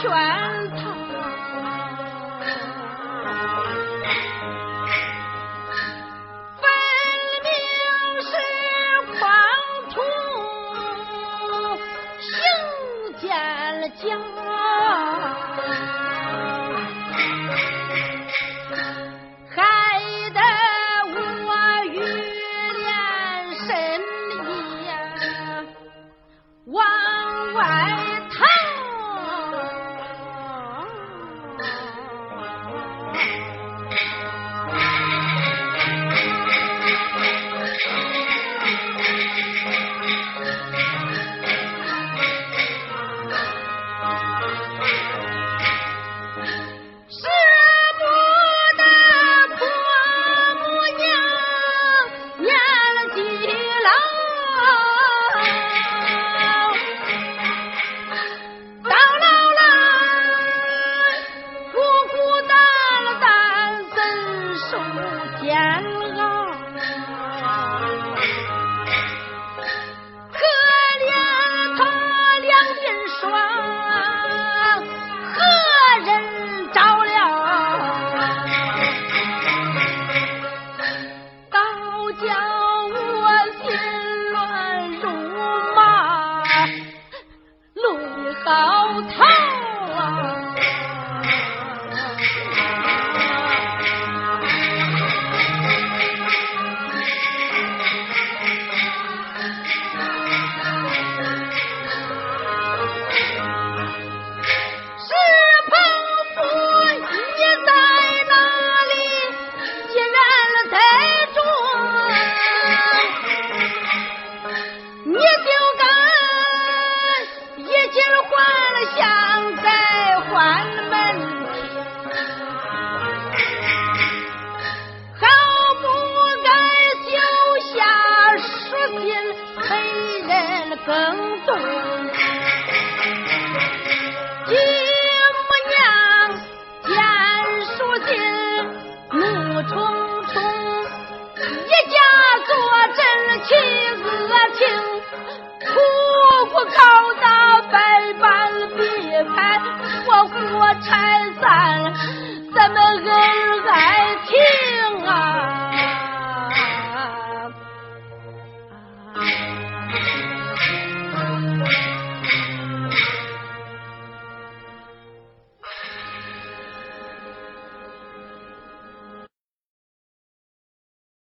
劝套，分明是帮徒行奸了奸，害得我玉练身也往外。更种。丈母娘见书信怒冲。